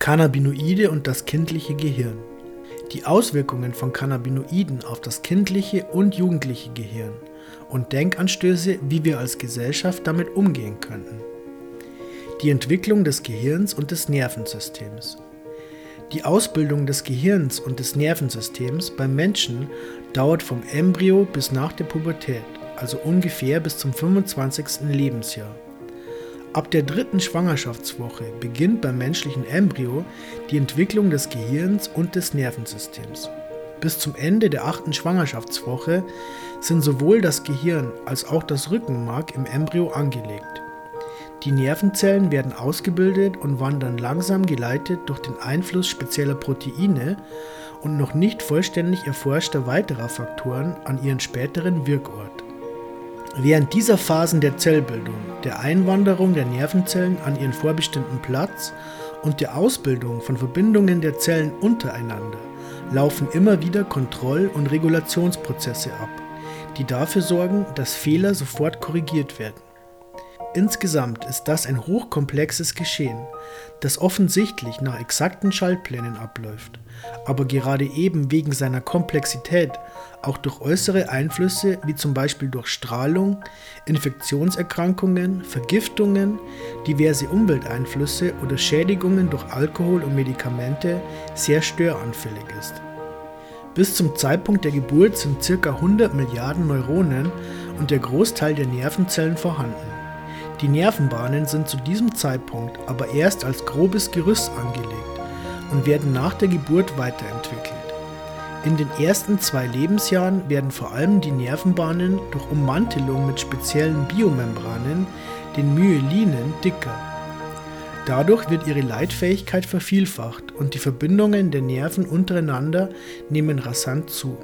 Cannabinoide und das kindliche Gehirn. Die Auswirkungen von Cannabinoiden auf das kindliche und jugendliche Gehirn und Denkanstöße, wie wir als Gesellschaft damit umgehen könnten. Die Entwicklung des Gehirns und des Nervensystems. Die Ausbildung des Gehirns und des Nervensystems beim Menschen dauert vom Embryo bis nach der Pubertät, also ungefähr bis zum 25. Lebensjahr. Ab der dritten Schwangerschaftswoche beginnt beim menschlichen Embryo die Entwicklung des Gehirns und des Nervensystems. Bis zum Ende der achten Schwangerschaftswoche sind sowohl das Gehirn als auch das Rückenmark im Embryo angelegt. Die Nervenzellen werden ausgebildet und wandern langsam geleitet durch den Einfluss spezieller Proteine und noch nicht vollständig erforschter weiterer Faktoren an ihren späteren Wirkort. Während dieser Phasen der Zellbildung, der Einwanderung der Nervenzellen an ihren vorbestimmten Platz und der Ausbildung von Verbindungen der Zellen untereinander laufen immer wieder Kontroll- und Regulationsprozesse ab, die dafür sorgen, dass Fehler sofort korrigiert werden. Insgesamt ist das ein hochkomplexes Geschehen, das offensichtlich nach exakten Schaltplänen abläuft, aber gerade eben wegen seiner Komplexität auch durch äußere Einflüsse wie zum Beispiel durch Strahlung, Infektionserkrankungen, Vergiftungen, diverse Umwelteinflüsse oder Schädigungen durch Alkohol und Medikamente sehr störanfällig ist. Bis zum Zeitpunkt der Geburt sind ca. 100 Milliarden Neuronen und der Großteil der Nervenzellen vorhanden. Die Nervenbahnen sind zu diesem Zeitpunkt aber erst als grobes Gerüst angelegt und werden nach der Geburt weiterentwickelt. In den ersten zwei Lebensjahren werden vor allem die Nervenbahnen durch Ummantelung mit speziellen Biomembranen, den Myelinen, dicker. Dadurch wird ihre Leitfähigkeit vervielfacht und die Verbindungen der Nerven untereinander nehmen rasant zu.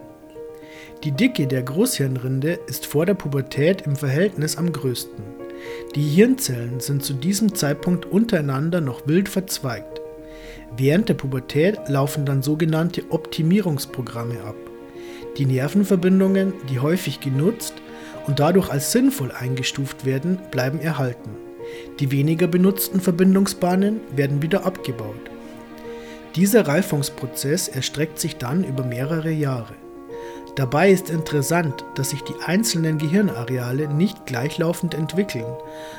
Die Dicke der Großhirnrinde ist vor der Pubertät im Verhältnis am größten. Die Hirnzellen sind zu diesem Zeitpunkt untereinander noch wild verzweigt. Während der Pubertät laufen dann sogenannte Optimierungsprogramme ab. Die Nervenverbindungen, die häufig genutzt und dadurch als sinnvoll eingestuft werden, bleiben erhalten. Die weniger benutzten Verbindungsbahnen werden wieder abgebaut. Dieser Reifungsprozess erstreckt sich dann über mehrere Jahre. Dabei ist interessant, dass sich die einzelnen Gehirnareale nicht gleichlaufend entwickeln,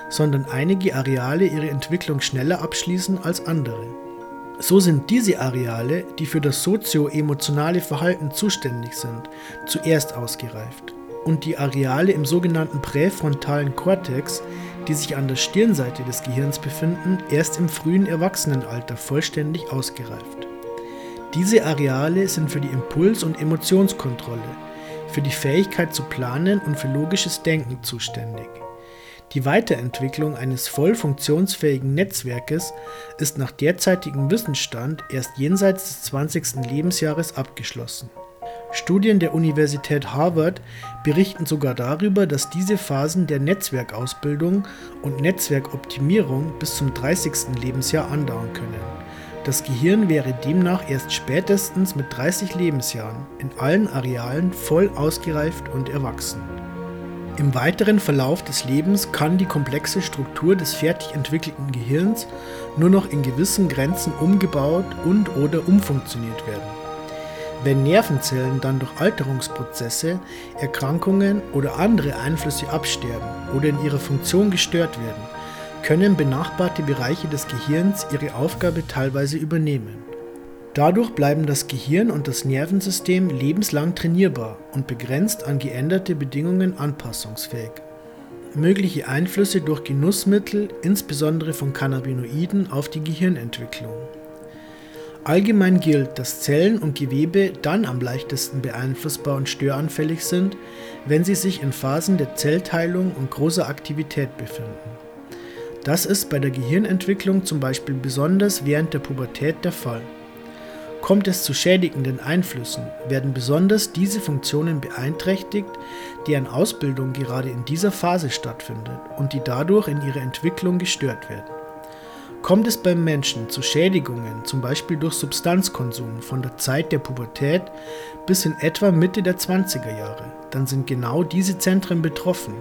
sondern einige Areale ihre Entwicklung schneller abschließen als andere. So sind diese Areale, die für das sozio-emotionale Verhalten zuständig sind, zuerst ausgereift und die Areale im sogenannten präfrontalen Kortex, die sich an der Stirnseite des Gehirns befinden, erst im frühen Erwachsenenalter vollständig ausgereift. Diese Areale sind für die Impuls- und Emotionskontrolle, für die Fähigkeit zu planen und für logisches Denken zuständig. Die Weiterentwicklung eines voll funktionsfähigen Netzwerkes ist nach derzeitigem Wissensstand erst jenseits des 20. Lebensjahres abgeschlossen. Studien der Universität Harvard berichten sogar darüber, dass diese Phasen der Netzwerkausbildung und Netzwerkoptimierung bis zum 30. Lebensjahr andauern können. Das Gehirn wäre demnach erst spätestens mit 30 Lebensjahren in allen Arealen voll ausgereift und erwachsen. Im weiteren Verlauf des Lebens kann die komplexe Struktur des fertig entwickelten Gehirns nur noch in gewissen Grenzen umgebaut und/oder umfunktioniert werden. Wenn Nervenzellen dann durch Alterungsprozesse, Erkrankungen oder andere Einflüsse absterben oder in ihrer Funktion gestört werden, können benachbarte Bereiche des Gehirns ihre Aufgabe teilweise übernehmen. Dadurch bleiben das Gehirn und das Nervensystem lebenslang trainierbar und begrenzt an geänderte Bedingungen anpassungsfähig. Mögliche Einflüsse durch Genussmittel, insbesondere von Cannabinoiden, auf die Gehirnentwicklung. Allgemein gilt, dass Zellen und Gewebe dann am leichtesten beeinflussbar und störanfällig sind, wenn sie sich in Phasen der Zellteilung und großer Aktivität befinden. Das ist bei der Gehirnentwicklung zum Beispiel besonders während der Pubertät der Fall. Kommt es zu schädigenden Einflüssen, werden besonders diese Funktionen beeinträchtigt, deren Ausbildung gerade in dieser Phase stattfindet und die dadurch in ihrer Entwicklung gestört werden. Kommt es beim Menschen zu Schädigungen, zum Beispiel durch Substanzkonsum von der Zeit der Pubertät bis in etwa Mitte der 20er Jahre, dann sind genau diese Zentren betroffen,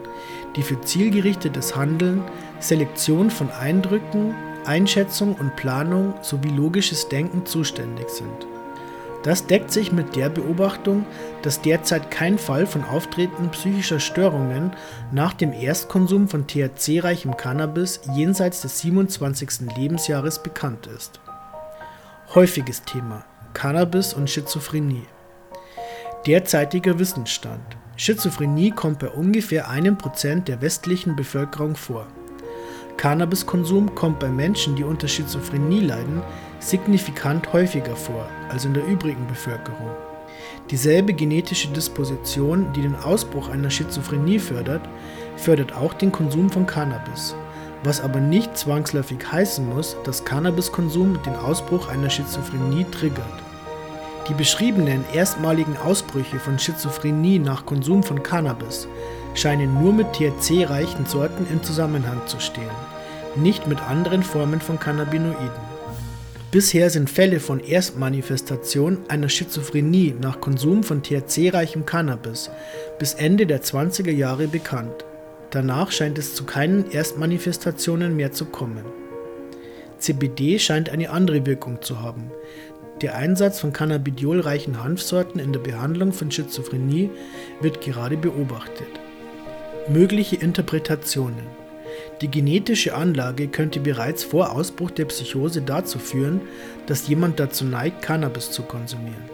die für zielgerichtetes Handeln, Selektion von Eindrücken, Einschätzung und Planung sowie logisches Denken zuständig sind. Das deckt sich mit der Beobachtung, dass derzeit kein Fall von Auftreten psychischer Störungen nach dem Erstkonsum von THC-reichem Cannabis jenseits des 27. Lebensjahres bekannt ist. Häufiges Thema Cannabis und Schizophrenie. Derzeitiger Wissensstand. Schizophrenie kommt bei ungefähr einem Prozent der westlichen Bevölkerung vor. Cannabiskonsum kommt bei Menschen, die unter Schizophrenie leiden, signifikant häufiger vor als in der übrigen Bevölkerung. Dieselbe genetische Disposition, die den Ausbruch einer Schizophrenie fördert, fördert auch den Konsum von Cannabis, was aber nicht zwangsläufig heißen muss, dass Cannabiskonsum den Ausbruch einer Schizophrenie triggert. Die beschriebenen erstmaligen Ausbrüche von Schizophrenie nach Konsum von Cannabis scheinen nur mit THC-reichen Sorten in Zusammenhang zu stehen, nicht mit anderen Formen von Cannabinoiden. Bisher sind Fälle von Erstmanifestation einer Schizophrenie nach Konsum von THC-reichem Cannabis bis Ende der 20er Jahre bekannt. Danach scheint es zu keinen Erstmanifestationen mehr zu kommen. CBD scheint eine andere Wirkung zu haben. Der Einsatz von cannabidiolreichen Hanfsorten in der Behandlung von Schizophrenie wird gerade beobachtet. Mögliche Interpretationen Die genetische Anlage könnte bereits vor Ausbruch der Psychose dazu führen, dass jemand dazu neigt, Cannabis zu konsumieren.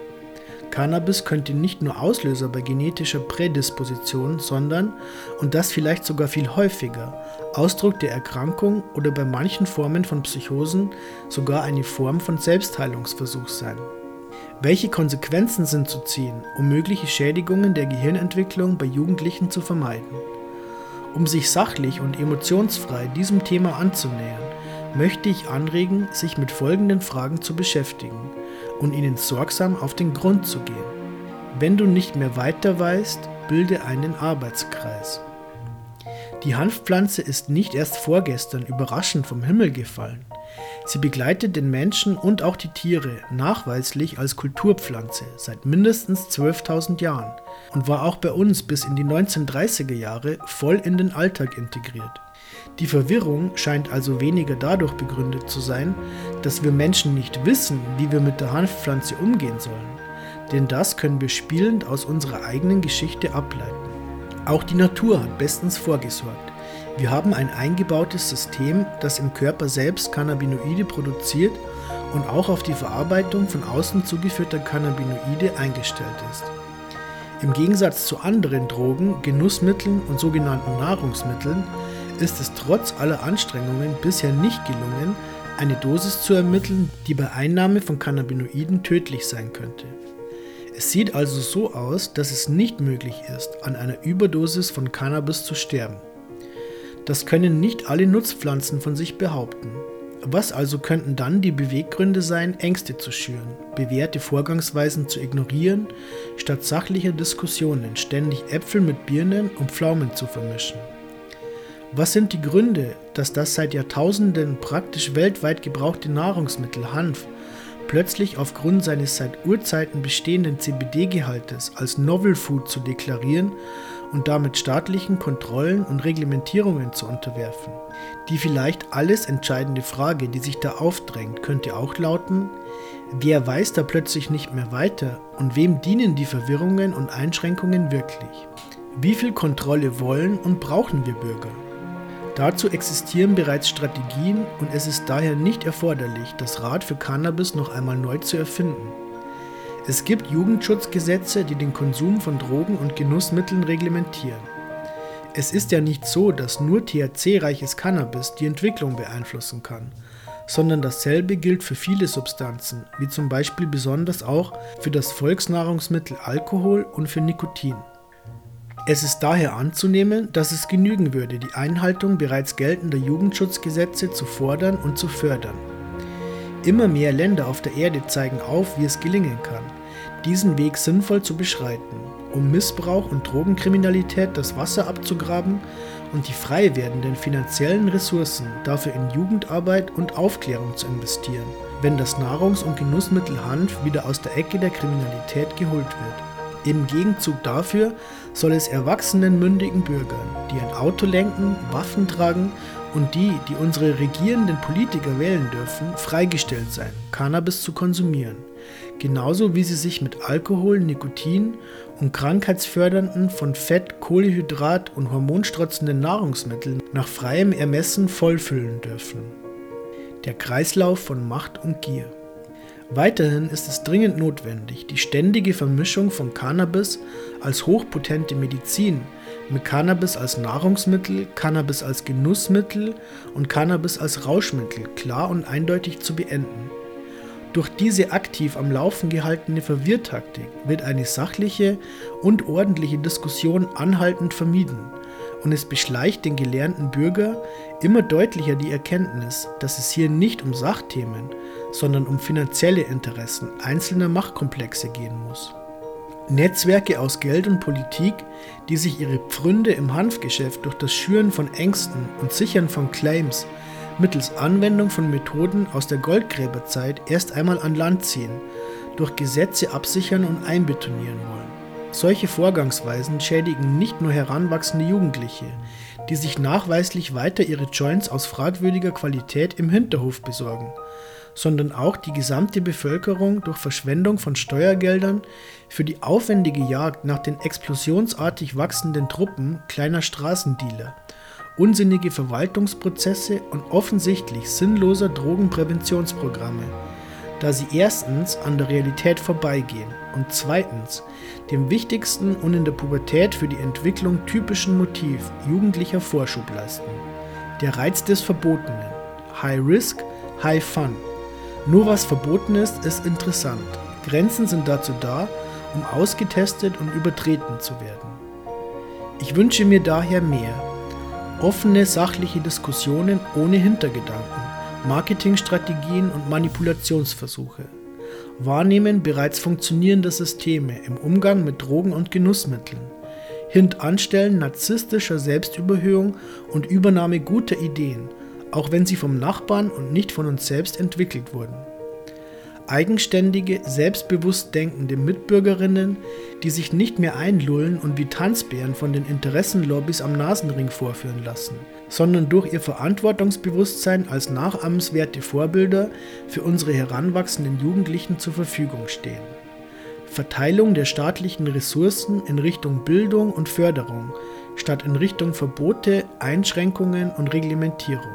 Cannabis könnte nicht nur Auslöser bei genetischer Prädisposition, sondern, und das vielleicht sogar viel häufiger, Ausdruck der Erkrankung oder bei manchen Formen von Psychosen sogar eine Form von Selbstheilungsversuch sein. Welche Konsequenzen sind zu ziehen, um mögliche Schädigungen der Gehirnentwicklung bei Jugendlichen zu vermeiden? Um sich sachlich und emotionsfrei diesem Thema anzunähern, möchte ich anregen, sich mit folgenden Fragen zu beschäftigen und ihnen sorgsam auf den Grund zu gehen. Wenn du nicht mehr weiter weißt, bilde einen Arbeitskreis. Die Hanfpflanze ist nicht erst vorgestern überraschend vom Himmel gefallen. Sie begleitet den Menschen und auch die Tiere nachweislich als Kulturpflanze seit mindestens 12.000 Jahren und war auch bei uns bis in die 1930er Jahre voll in den Alltag integriert. Die Verwirrung scheint also weniger dadurch begründet zu sein, dass wir Menschen nicht wissen, wie wir mit der Hanfpflanze umgehen sollen, denn das können wir spielend aus unserer eigenen Geschichte ableiten. Auch die Natur hat bestens vorgesorgt. Wir haben ein eingebautes System, das im Körper selbst Cannabinoide produziert und auch auf die Verarbeitung von außen zugeführter Cannabinoide eingestellt ist. Im Gegensatz zu anderen Drogen, Genussmitteln und sogenannten Nahrungsmitteln ist es trotz aller Anstrengungen bisher nicht gelungen, eine Dosis zu ermitteln, die bei Einnahme von Cannabinoiden tödlich sein könnte. Es sieht also so aus, dass es nicht möglich ist, an einer Überdosis von Cannabis zu sterben. Das können nicht alle Nutzpflanzen von sich behaupten. Was also könnten dann die Beweggründe sein, Ängste zu schüren, bewährte Vorgangsweisen zu ignorieren, statt sachlicher Diskussionen ständig Äpfel mit Birnen und Pflaumen zu vermischen? Was sind die Gründe, dass das seit Jahrtausenden praktisch weltweit gebrauchte Nahrungsmittel Hanf plötzlich aufgrund seines seit Urzeiten bestehenden CBD-Gehaltes als Novel Food zu deklarieren und damit staatlichen Kontrollen und Reglementierungen zu unterwerfen. Die vielleicht alles entscheidende Frage, die sich da aufdrängt, könnte auch lauten, wer weiß da plötzlich nicht mehr weiter und wem dienen die Verwirrungen und Einschränkungen wirklich? Wie viel Kontrolle wollen und brauchen wir Bürger? Dazu existieren bereits Strategien und es ist daher nicht erforderlich, das Rad für Cannabis noch einmal neu zu erfinden. Es gibt Jugendschutzgesetze, die den Konsum von Drogen und Genussmitteln reglementieren. Es ist ja nicht so, dass nur THC-reiches Cannabis die Entwicklung beeinflussen kann, sondern dasselbe gilt für viele Substanzen, wie zum Beispiel besonders auch für das Volksnahrungsmittel Alkohol und für Nikotin. Es ist daher anzunehmen, dass es genügen würde, die Einhaltung bereits geltender Jugendschutzgesetze zu fordern und zu fördern. Immer mehr Länder auf der Erde zeigen auf, wie es gelingen kann, diesen Weg sinnvoll zu beschreiten, um Missbrauch und Drogenkriminalität das Wasser abzugraben und die frei werdenden finanziellen Ressourcen dafür in Jugendarbeit und Aufklärung zu investieren, wenn das Nahrungs- und Genussmittel Hanf wieder aus der Ecke der Kriminalität geholt wird. Im Gegenzug dafür soll es erwachsenen mündigen Bürgern, die ein Auto lenken, Waffen tragen und die, die unsere regierenden Politiker wählen dürfen, freigestellt sein, Cannabis zu konsumieren. Genauso wie sie sich mit Alkohol, Nikotin und krankheitsfördernden, von Fett, Kohlehydrat und hormonstrotzenden Nahrungsmitteln nach freiem Ermessen vollfüllen dürfen. Der Kreislauf von Macht und Gier. Weiterhin ist es dringend notwendig, die ständige Vermischung von Cannabis als hochpotente Medizin mit Cannabis als Nahrungsmittel, Cannabis als Genussmittel und Cannabis als Rauschmittel klar und eindeutig zu beenden. Durch diese aktiv am Laufen gehaltene Verwirrtaktik wird eine sachliche und ordentliche Diskussion anhaltend vermieden und es beschleicht den gelernten Bürger immer deutlicher die Erkenntnis, dass es hier nicht um Sachthemen, sondern um finanzielle Interessen einzelner Machtkomplexe gehen muss. Netzwerke aus Geld und Politik, die sich ihre Pfründe im Hanfgeschäft durch das Schüren von Ängsten und Sichern von Claims mittels Anwendung von Methoden aus der Goldgräberzeit erst einmal an Land ziehen, durch Gesetze absichern und einbetonieren wollen. Solche Vorgangsweisen schädigen nicht nur heranwachsende Jugendliche, die sich nachweislich weiter ihre Joints aus fragwürdiger Qualität im Hinterhof besorgen, sondern auch die gesamte Bevölkerung durch Verschwendung von Steuergeldern für die aufwendige Jagd nach den explosionsartig wachsenden Truppen kleiner Straßendealer, unsinnige Verwaltungsprozesse und offensichtlich sinnloser Drogenpräventionsprogramme, da sie erstens an der Realität vorbeigehen und zweitens dem wichtigsten und in der Pubertät für die Entwicklung typischen Motiv jugendlicher Vorschub leisten. Der Reiz des Verbotenen. High Risk, High Fun. Nur was verboten ist, ist interessant. Grenzen sind dazu da, um ausgetestet und übertreten zu werden. Ich wünsche mir daher mehr. Offene, sachliche Diskussionen ohne Hintergedanken, Marketingstrategien und Manipulationsversuche. Wahrnehmen bereits funktionierender Systeme im Umgang mit Drogen und Genussmitteln. Hintanstellen narzisstischer Selbstüberhöhung und Übernahme guter Ideen – auch wenn sie vom Nachbarn und nicht von uns selbst entwickelt wurden. Eigenständige, selbstbewusst denkende Mitbürgerinnen, die sich nicht mehr einlullen und wie Tanzbären von den Interessenlobbys am Nasenring vorführen lassen, sondern durch ihr Verantwortungsbewusstsein als nachahmenswerte Vorbilder für unsere heranwachsenden Jugendlichen zur Verfügung stehen. Verteilung der staatlichen Ressourcen in Richtung Bildung und Förderung statt in Richtung Verbote, Einschränkungen und Reglementierung.